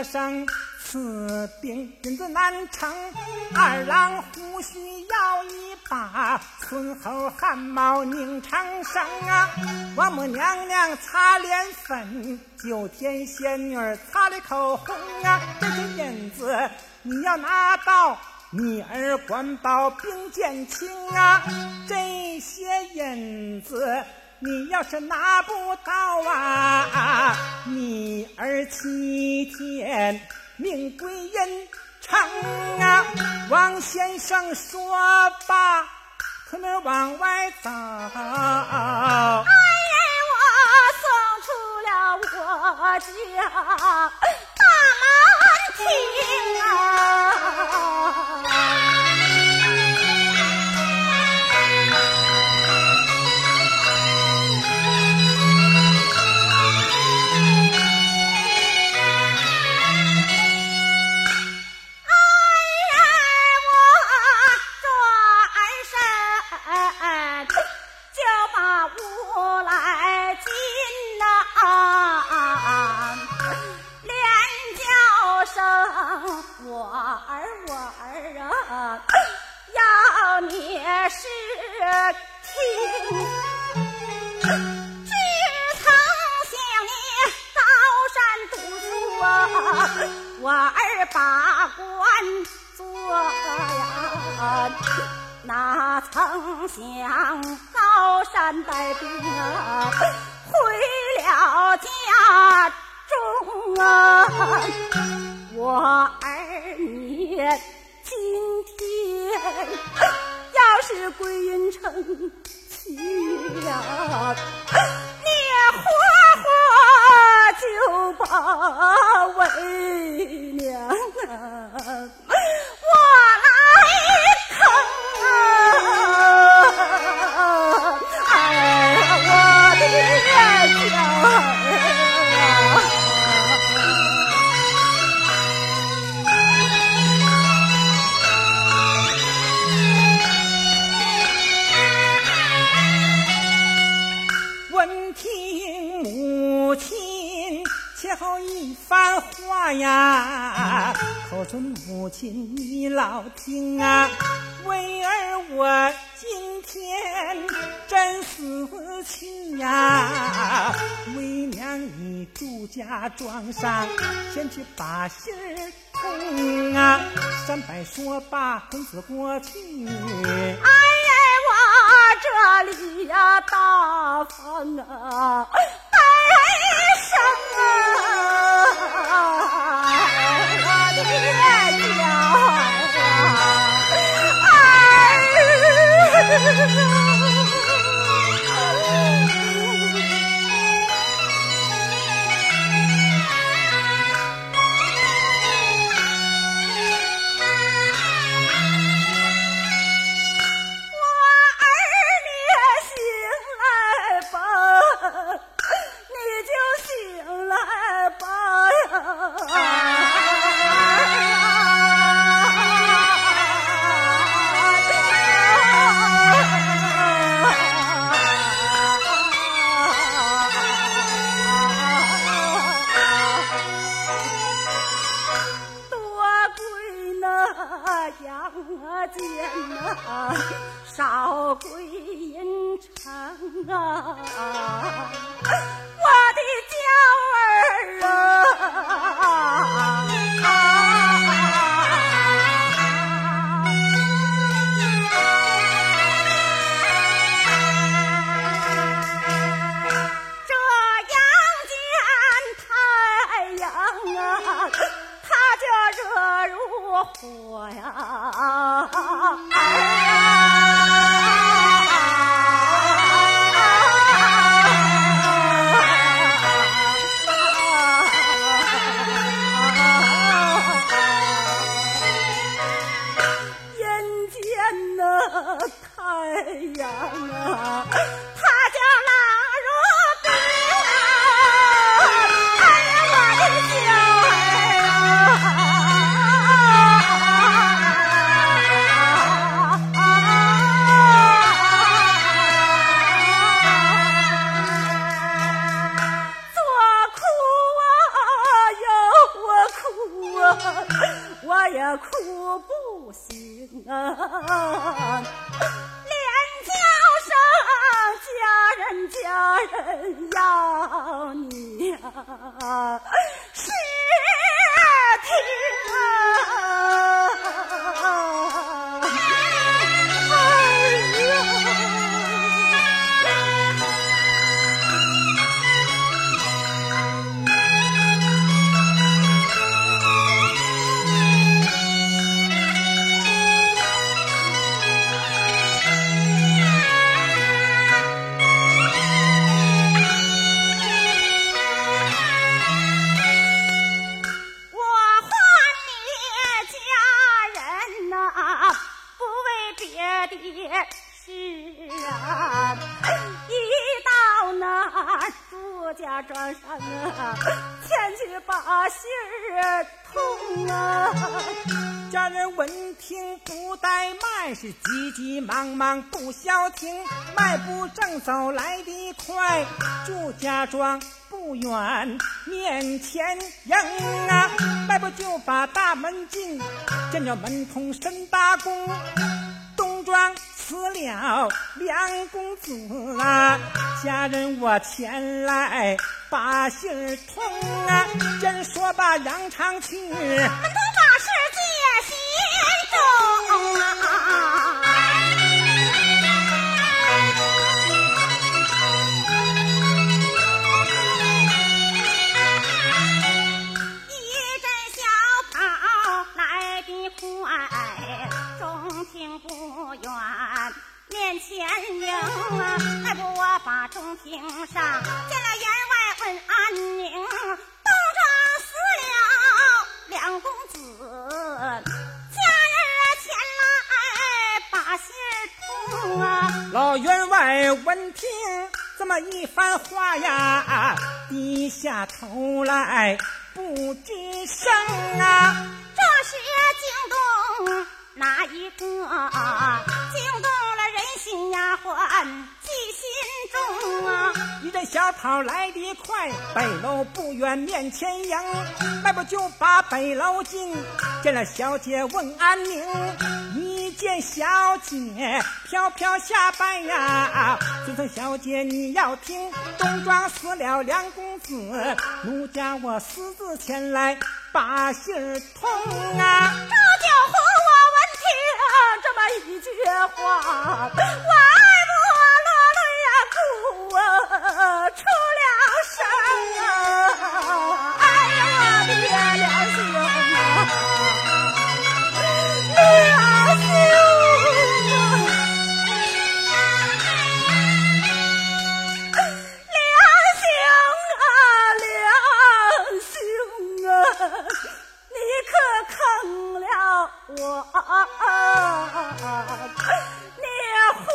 说声此病君子难成。二郎胡须摇一把，村后汗毛拧长生啊！王母娘娘擦脸粉，九天仙女擦的口红啊！这些银子你要拿到，你儿官保并见轻啊！这些银子。你要是拿不到啊，你儿七天命归阴城啊！王先生说罢，出门往外走。哎呀，我送出了我家大门庭啊！想高山带兵啊，回了家中啊，我儿你今天要是归云城去了。思过去。Ha ha ha! 朱家庄上啊，前去把信儿通啊。家人闻听不怠慢，是急急忙忙不消停，迈步正走来得快，朱家庄不远，面前迎啊，迈步就把大门进，见着门童身大功，东庄。死了梁公子啊！家人我前来把信儿通啊！真说罢扬长去，门徒把事记心中啊！一阵小跑来的快，钟情不远。面前迎啊，迈步我把中庭上，见了员外问安宁。东庄死了两公子，家人前来把信通啊。老员外闻听这么一番话呀，低下头来不吱声啊。这是惊动哪一个？丫鬟记心中啊！一阵小跑来得快，北楼不远面前迎，迈步就把北楼进，见了小姐问安宁。一见小姐飘飘下拜呀，尊称小姐你要听，东庄死了梁公子，奴家我私自前来把信儿通啊。这就和我闻听这么一句话。我你活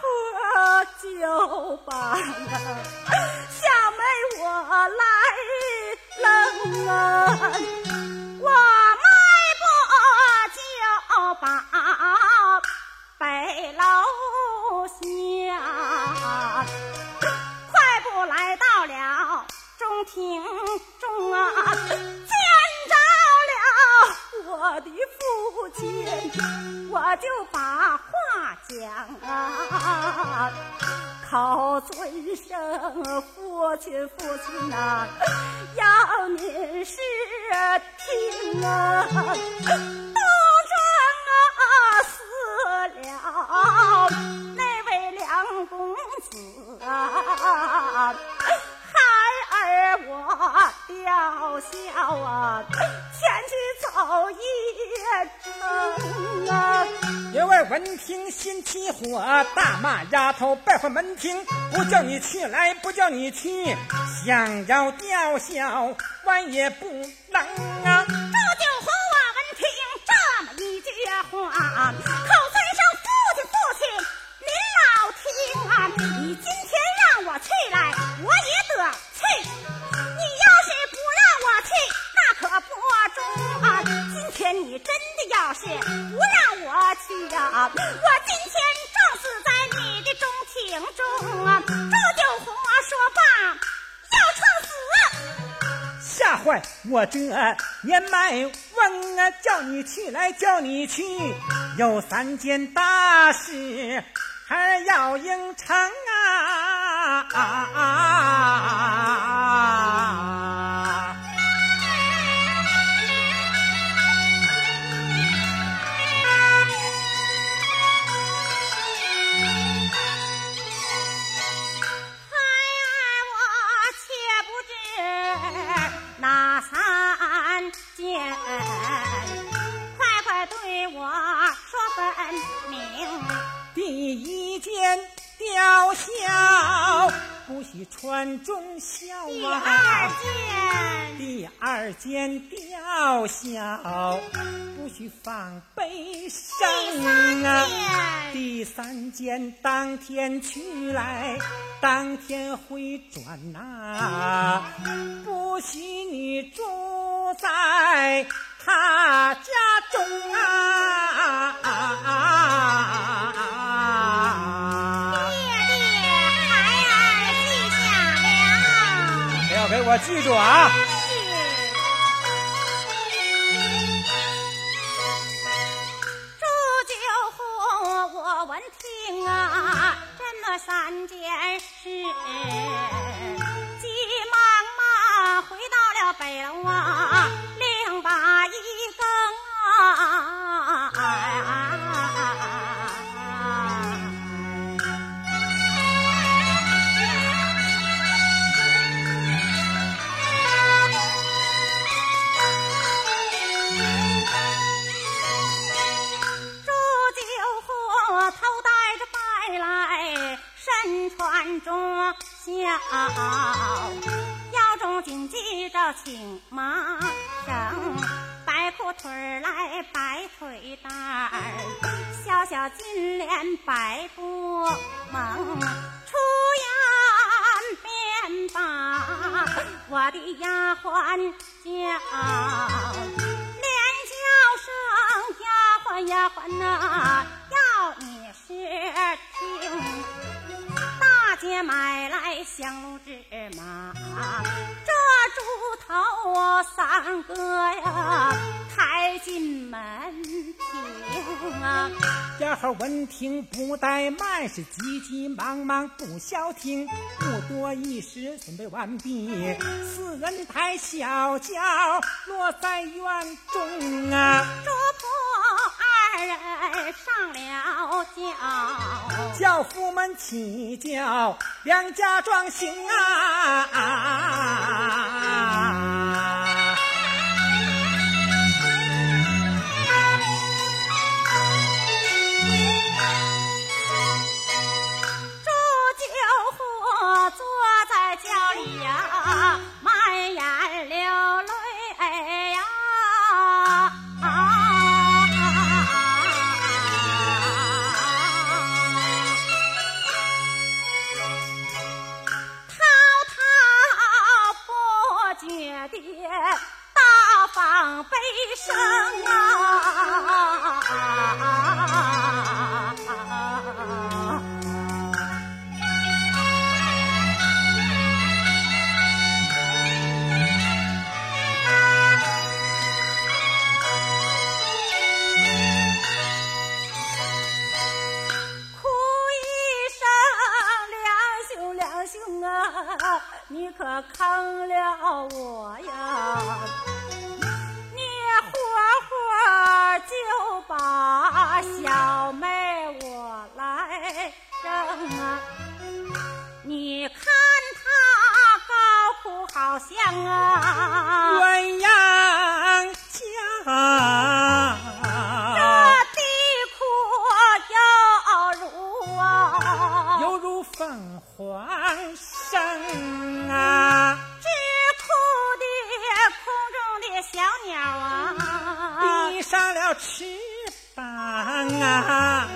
活就把，小妹我来了，我迈步就把。门庭不叫你去来，不叫你去，想要吊孝，晚也不我这年迈问啊！叫你去来，叫你去，有三件大事还要应承啊！吊孝，不许传忠孝啊！第二件，第二件吊孝，不许放悲声啊！第三件当天取来，当天回转呐！不许你住在他家中啊！爹我记住啊！丫鬟闻听不怠慢，是急急忙忙不消停，不多一时准备完毕，四人抬小轿落在院中啊。主仆二人上了轿，轿夫们起轿，两家庄行啊。放悲声啊！哭一声，两兄两兄啊，你可坑了我呀！就把小妹我来生啊！你看她高哭好像啊，鸳鸯家。这地哭犹如啊，犹如凤凰生啊，了翅膀啊，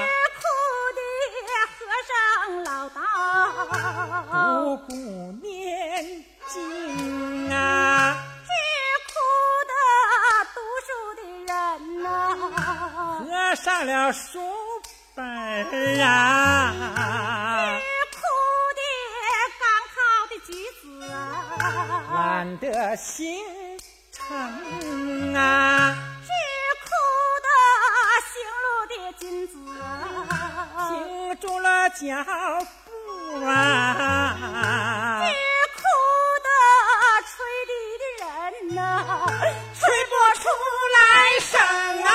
只哭的和尚老道，不顾念经啊，只哭的读书的人呐、合上了书本儿啊，只哭的赶考的举子啊，金子啊，停住了脚步啊，只哭的吹笛的人呐、吹不出来声啊。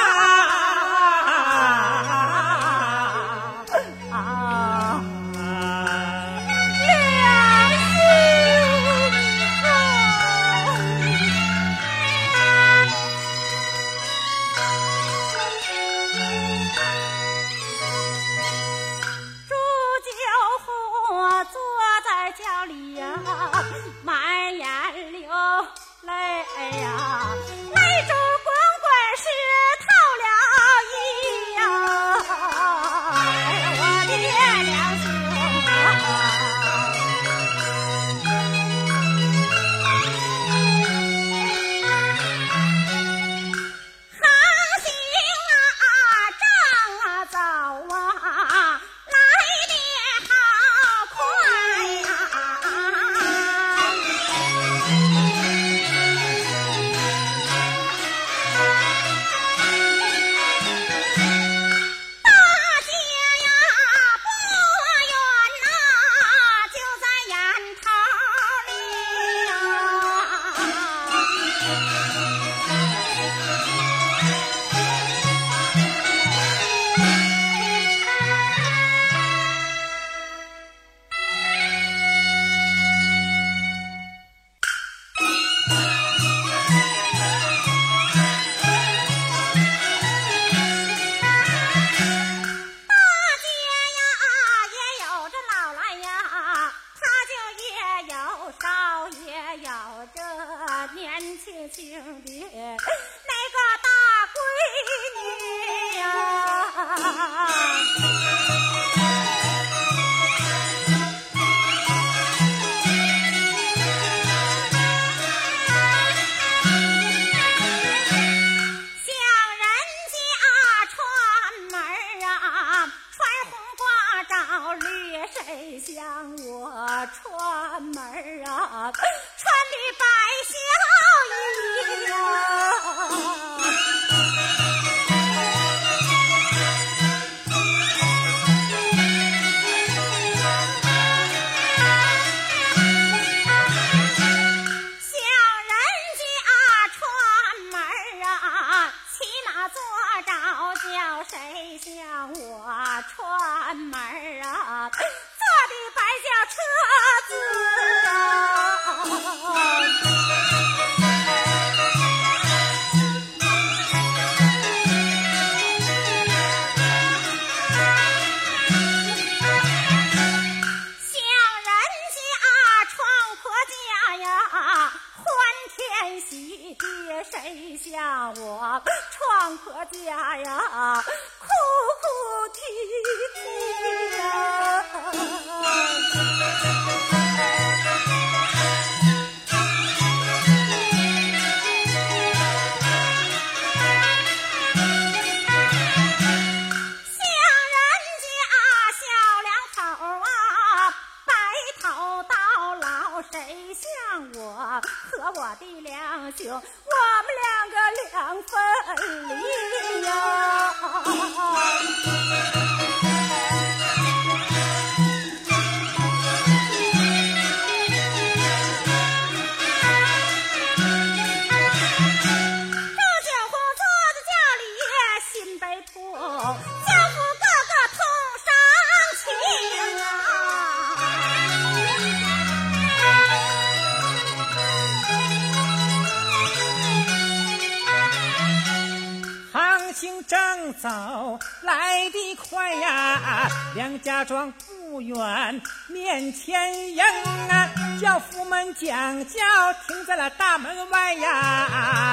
走，来的快呀，梁家庄不远，面前迎啊，轿夫们讲轿停在了大门外呀。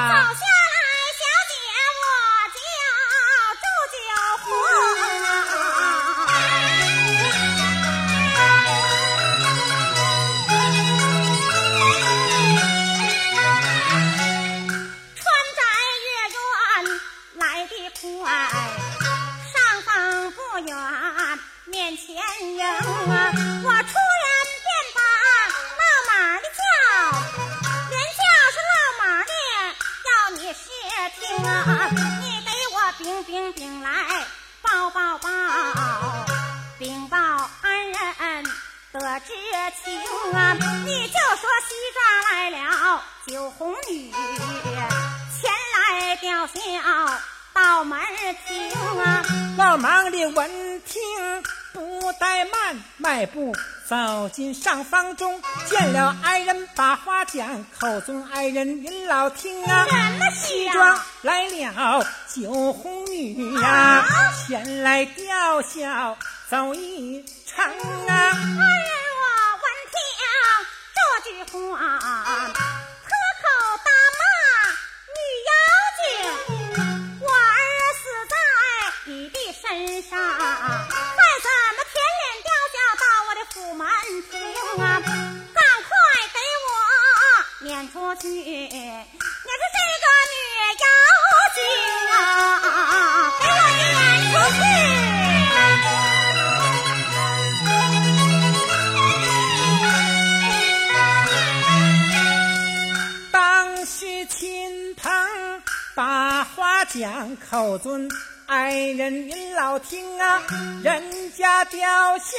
走下来，我出人便把，闹马的叫，连叫是闹马的，要你细听啊！你给我禀禀禀来报报报，禀报恩人得知情啊！你就说西庄来了九红女前来吊孝。迈步走进上房中，见了爱人把话讲，口中爱人您老听啊。西装来了九红女呀，前来吊孝走一程啊。爱人我闻听这句话，出去！撵出这个女妖精啊！给我撵出去！当时亲朋把话讲，口尊。爱人您老听啊，人家吊孝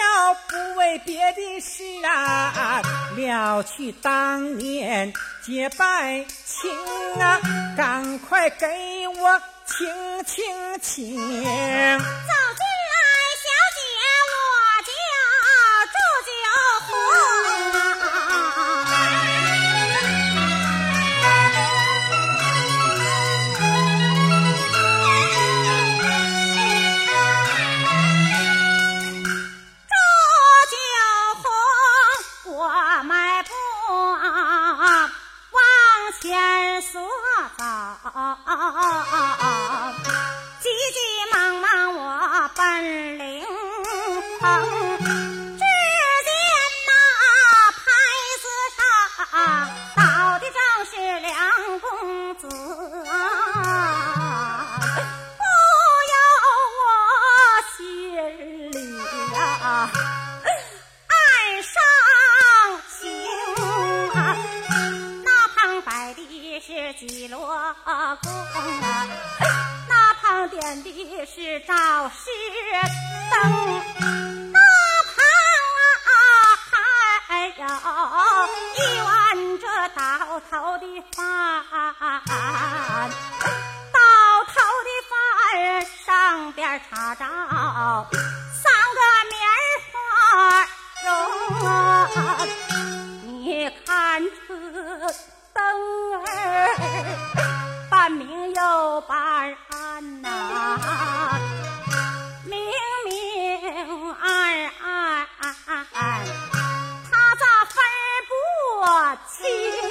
不为别的事啊，了去当年结拜亲啊，赶快给我请请请。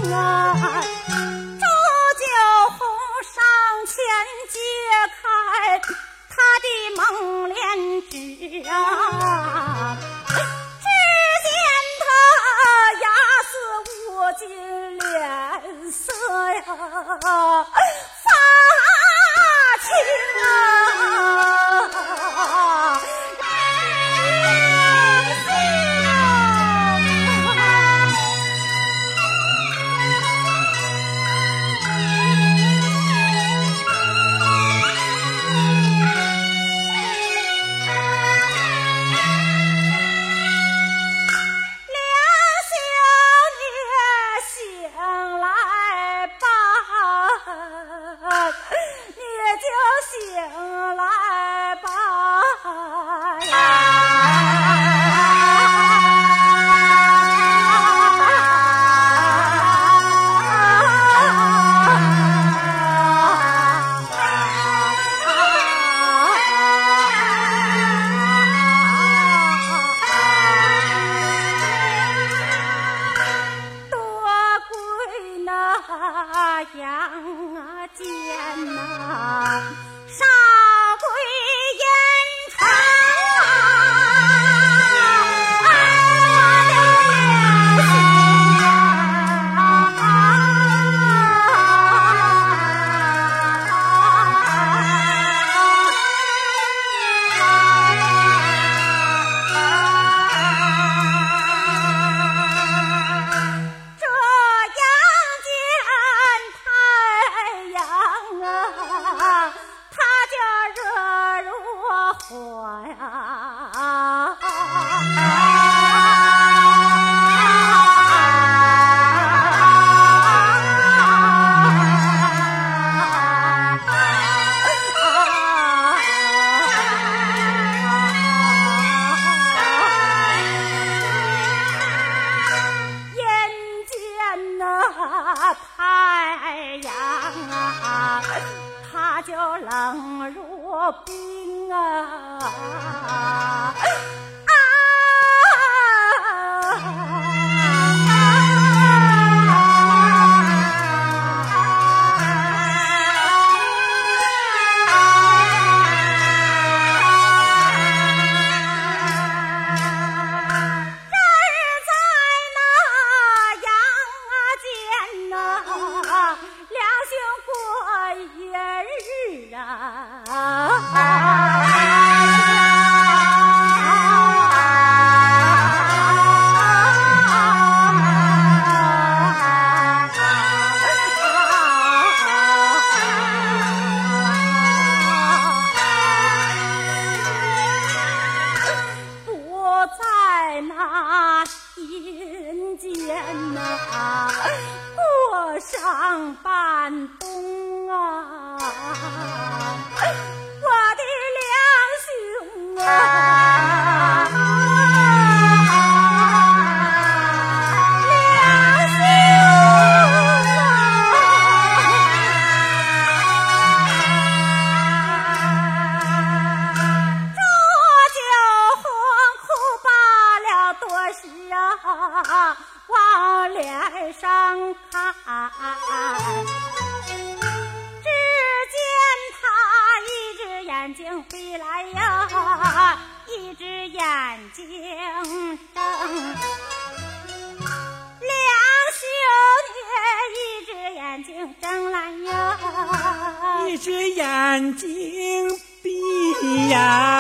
清这眼睛闭呀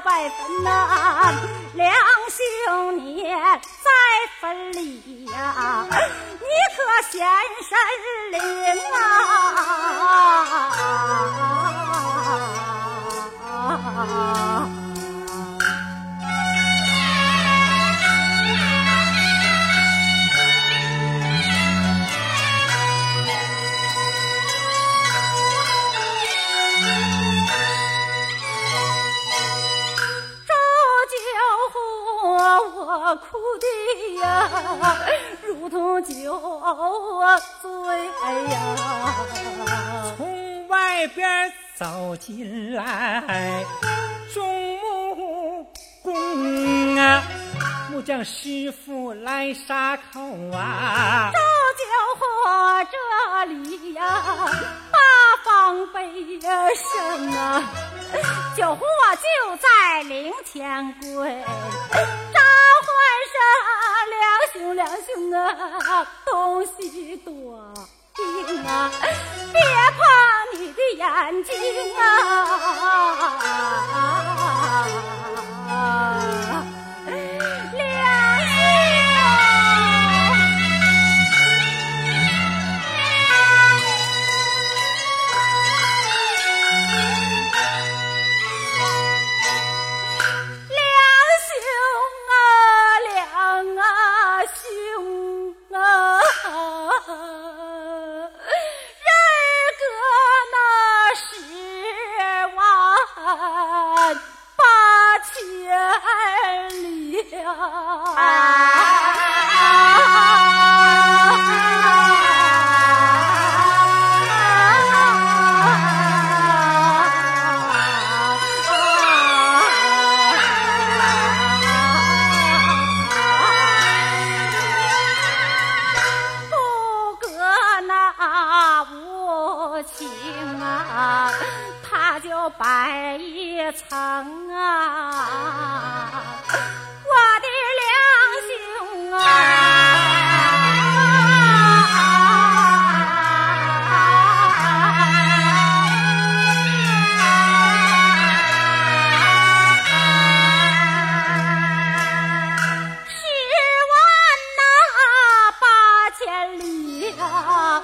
百分呐，两兄妹在坟里呀，你可显神灵啊！哭的呀，如同酒醉呀。从外边走进来，众目公啊，木匠师傅来杀口啊，烧酒火这里呀，八方悲声啊。酒壶我就在灵前柜，召唤声，两兄两兄啊，东西多，丁啊，别怕你的眼睛啊。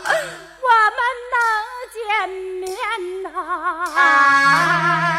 我们能见面呐。